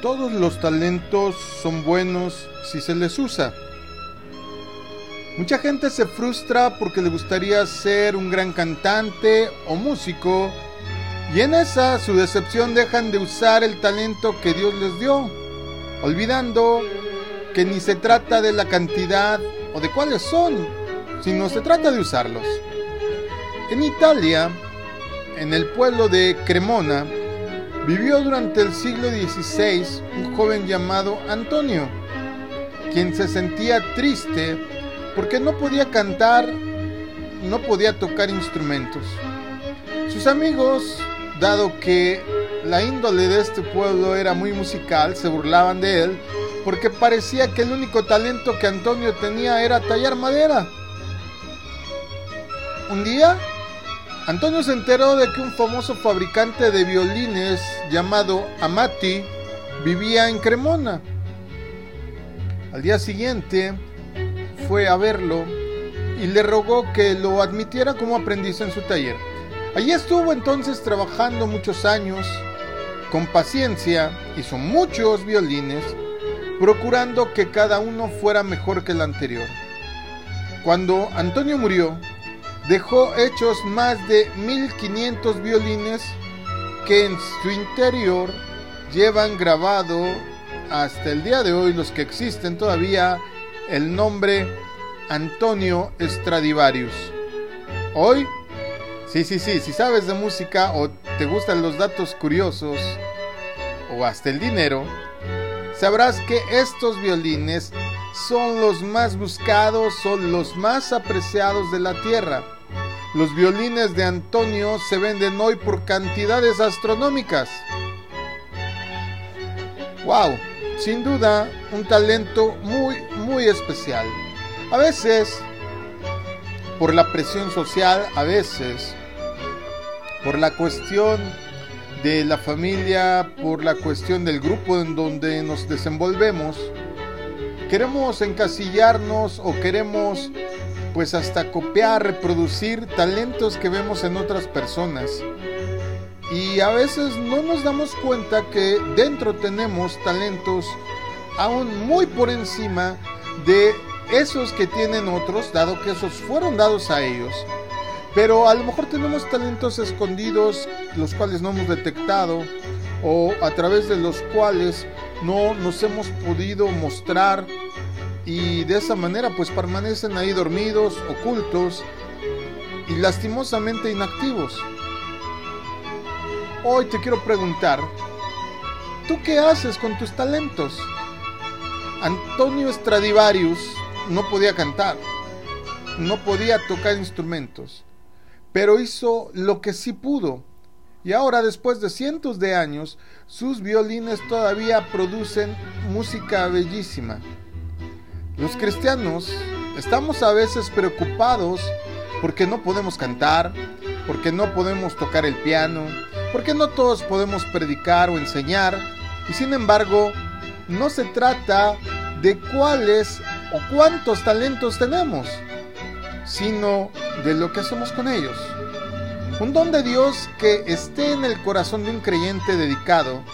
todos los talentos son buenos si se les usa. Mucha gente se frustra porque le gustaría ser un gran cantante o músico y en esa su decepción dejan de usar el talento que Dios les dio, olvidando que ni se trata de la cantidad o de cuáles son, sino se trata de usarlos. En Italia, en el pueblo de Cremona, vivió durante el siglo XVI un joven llamado Antonio, quien se sentía triste porque no podía cantar, no podía tocar instrumentos. Sus amigos, dado que la índole de este pueblo era muy musical, se burlaban de él porque parecía que el único talento que Antonio tenía era tallar madera. Un día, Antonio se enteró de que un famoso fabricante de violines llamado Amati vivía en Cremona. Al día siguiente fue a verlo y le rogó que lo admitiera como aprendiz en su taller. Allí estuvo entonces trabajando muchos años, con paciencia, hizo muchos violines, procurando que cada uno fuera mejor que el anterior. Cuando Antonio murió, dejó hechos más de 1500 violines que en su interior llevan grabado hasta el día de hoy los que existen todavía el nombre Antonio Stradivarius. Hoy, sí, sí, sí, si sabes de música o te gustan los datos curiosos o hasta el dinero, sabrás que estos violines son los más buscados, son los más apreciados de la tierra. Los violines de Antonio se venden hoy por cantidades astronómicas. ¡Wow! Sin duda, un talento muy, muy especial. A veces, por la presión social, a veces, por la cuestión de la familia, por la cuestión del grupo en donde nos desenvolvemos, queremos encasillarnos o queremos pues hasta copiar, reproducir talentos que vemos en otras personas. Y a veces no nos damos cuenta que dentro tenemos talentos aún muy por encima de esos que tienen otros, dado que esos fueron dados a ellos. Pero a lo mejor tenemos talentos escondidos, los cuales no hemos detectado, o a través de los cuales no nos hemos podido mostrar y de esa manera pues permanecen ahí dormidos, ocultos y lastimosamente inactivos. Hoy te quiero preguntar, ¿tú qué haces con tus talentos? Antonio Stradivarius no podía cantar, no podía tocar instrumentos, pero hizo lo que sí pudo. Y ahora, después de cientos de años, sus violines todavía producen música bellísima. Los cristianos estamos a veces preocupados porque no podemos cantar, porque no podemos tocar el piano, porque no todos podemos predicar o enseñar, y sin embargo, no se trata de cuáles o cuántos talentos tenemos, sino de lo que hacemos con ellos. Un don de Dios que esté en el corazón de un creyente dedicado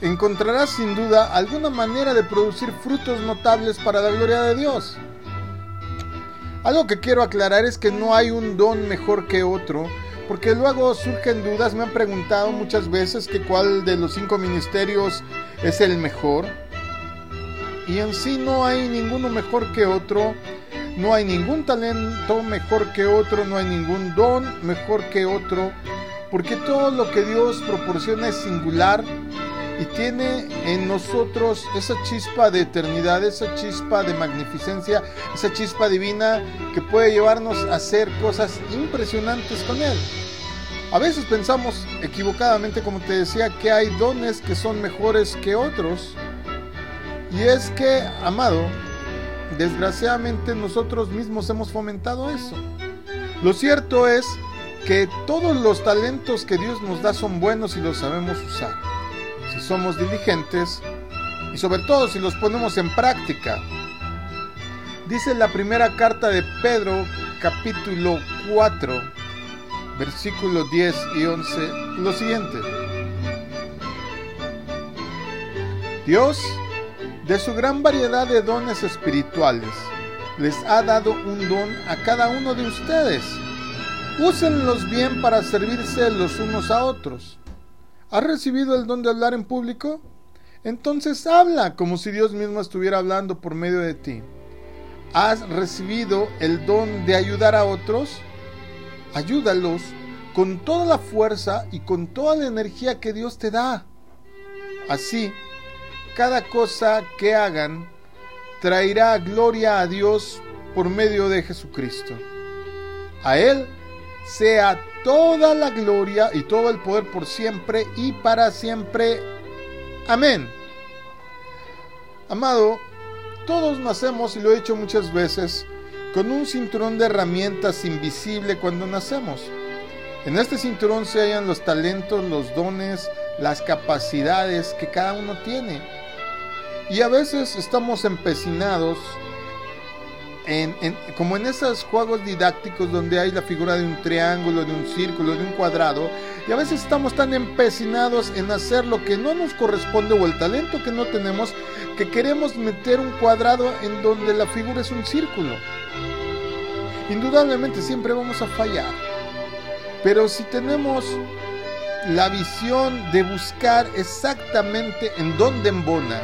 encontrarás sin duda alguna manera de producir frutos notables para la gloria de Dios. Algo que quiero aclarar es que no hay un don mejor que otro, porque luego surgen dudas, me han preguntado muchas veces que cuál de los cinco ministerios es el mejor. Y en sí no hay ninguno mejor que otro, no hay ningún talento mejor que otro, no hay ningún don mejor que otro, porque todo lo que Dios proporciona es singular y tiene en nosotros esa chispa de eternidad, esa chispa de magnificencia, esa chispa divina que puede llevarnos a hacer cosas impresionantes con Él. A veces pensamos equivocadamente, como te decía, que hay dones que son mejores que otros. Y es que, amado, desgraciadamente nosotros mismos hemos fomentado eso. Lo cierto es que todos los talentos que Dios nos da son buenos y los sabemos usar si somos diligentes y sobre todo si los ponemos en práctica. Dice la primera carta de Pedro, capítulo 4, versículos 10 y 11, lo siguiente. Dios, de su gran variedad de dones espirituales, les ha dado un don a cada uno de ustedes. Úsenlos bien para servirse los unos a otros. ¿Has recibido el don de hablar en público? Entonces habla como si Dios mismo estuviera hablando por medio de ti. ¿Has recibido el don de ayudar a otros? Ayúdalos con toda la fuerza y con toda la energía que Dios te da. Así, cada cosa que hagan traerá gloria a Dios por medio de Jesucristo. A Él sea toda la gloria y todo el poder por siempre y para siempre. Amén. Amado, todos nacemos, y lo he dicho muchas veces, con un cinturón de herramientas invisible cuando nacemos. En este cinturón se hallan los talentos, los dones, las capacidades que cada uno tiene. Y a veces estamos empecinados en, como en esos juegos didácticos donde hay la figura de un triángulo, de un círculo, de un cuadrado, y a veces estamos tan empecinados en hacer lo que no nos corresponde o el talento que no tenemos, que queremos meter un cuadrado en donde la figura es un círculo. Indudablemente siempre vamos a fallar, pero si tenemos la visión de buscar exactamente en dónde embona,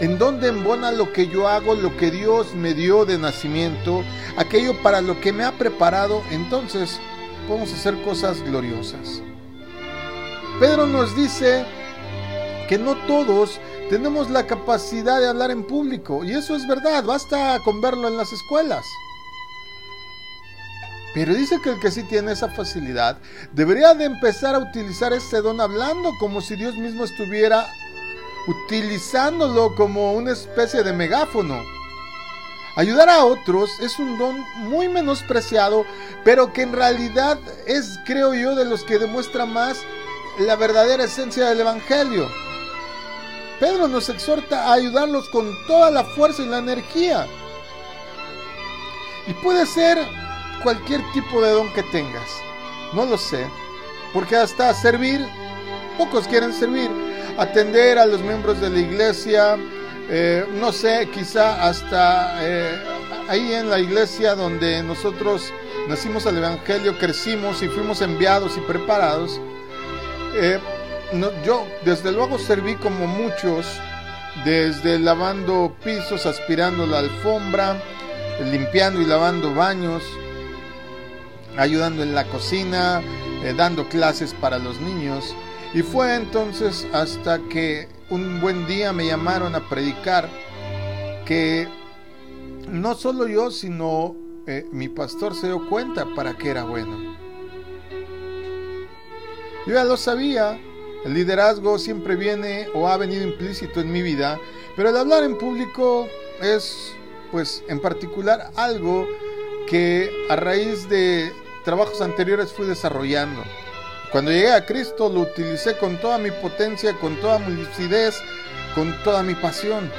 en dónde embona lo que yo hago, lo que Dios me dio de nacimiento, aquello para lo que me ha preparado, entonces podemos hacer cosas gloriosas. Pedro nos dice que no todos tenemos la capacidad de hablar en público, y eso es verdad, basta con verlo en las escuelas. Pero dice que el que sí tiene esa facilidad debería de empezar a utilizar ese don hablando como si Dios mismo estuviera utilizándolo como una especie de megáfono. Ayudar a otros es un don muy menospreciado, pero que en realidad es, creo yo, de los que demuestra más la verdadera esencia del Evangelio. Pedro nos exhorta a ayudarlos con toda la fuerza y la energía. Y puede ser cualquier tipo de don que tengas. No lo sé. Porque hasta servir, pocos quieren servir atender a los miembros de la iglesia, eh, no sé, quizá hasta eh, ahí en la iglesia donde nosotros nacimos al Evangelio, crecimos y fuimos enviados y preparados. Eh, yo desde luego serví como muchos, desde lavando pisos, aspirando la alfombra, limpiando y lavando baños, ayudando en la cocina, dando clases para los niños. Y fue entonces hasta que un buen día me llamaron a predicar que no solo yo, sino eh, mi pastor se dio cuenta para qué era bueno. Yo ya lo sabía, el liderazgo siempre viene o ha venido implícito en mi vida, pero el hablar en público es, pues, en particular algo que a raíz de trabajos anteriores fui desarrollando. Cuando llegué a Cristo lo utilicé con toda mi potencia, con toda mi lucidez, con toda mi pasión.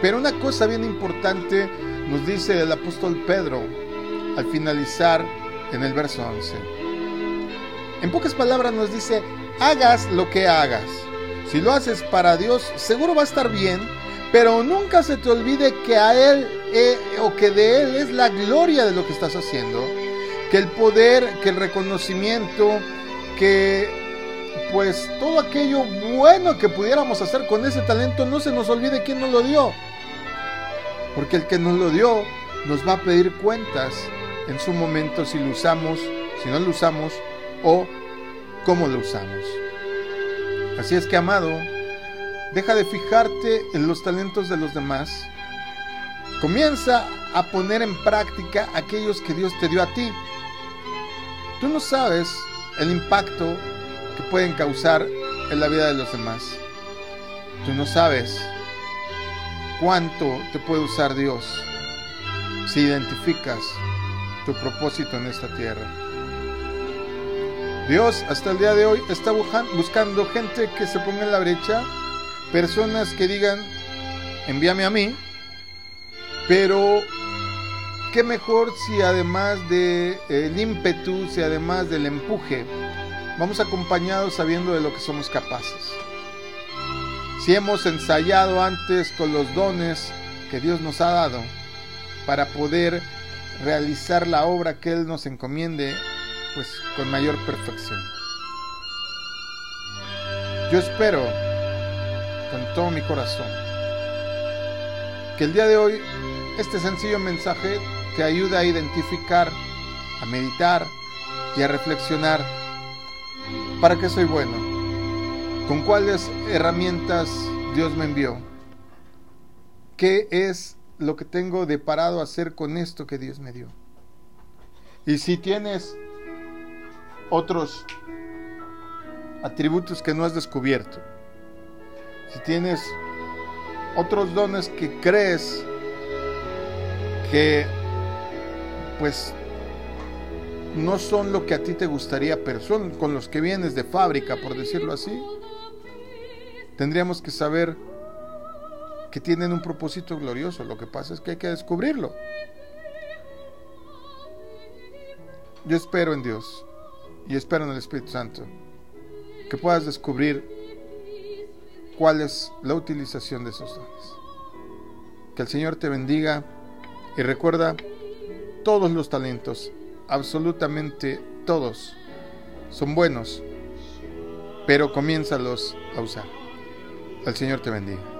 Pero una cosa bien importante nos dice el apóstol Pedro al finalizar en el verso 11. En pocas palabras nos dice, hagas lo que hagas. Si lo haces para Dios, seguro va a estar bien, pero nunca se te olvide que a Él eh, o que de Él es la gloria de lo que estás haciendo que el poder, que el reconocimiento, que pues todo aquello bueno que pudiéramos hacer con ese talento no se nos olvide quién nos lo dio. Porque el que nos lo dio nos va a pedir cuentas en su momento si lo usamos, si no lo usamos o cómo lo usamos. Así es que, amado, deja de fijarte en los talentos de los demás. Comienza a poner en práctica aquellos que Dios te dio a ti. Tú no sabes el impacto que pueden causar en la vida de los demás. Tú no sabes cuánto te puede usar Dios si identificas tu propósito en esta tierra. Dios hasta el día de hoy está buscando gente que se ponga en la brecha, personas que digan, envíame a mí, pero qué mejor si además del el ímpetu, si además del empuje, vamos acompañados sabiendo de lo que somos capaces. si hemos ensayado antes con los dones que Dios nos ha dado para poder realizar la obra que Él nos encomiende, pues con mayor perfección. Yo espero con todo mi corazón que el día de hoy este sencillo mensaje te ayude a identificar, a meditar y a reflexionar. Para qué soy bueno, con cuáles herramientas Dios me envió, qué es lo que tengo de parado a hacer con esto que Dios me dio. Y si tienes otros atributos que no has descubierto, si tienes otros dones que crees que pues no son lo que a ti te gustaría, pero son con los que vienes de fábrica, por decirlo así, tendríamos que saber que tienen un propósito glorioso. Lo que pasa es que hay que descubrirlo. Yo espero en Dios y espero en el Espíritu Santo que puedas descubrir cuál es la utilización de esos dones. Que el Señor te bendiga y recuerda todos los talentos, absolutamente todos, son buenos, pero comiénzalos a usar. El Señor te bendiga.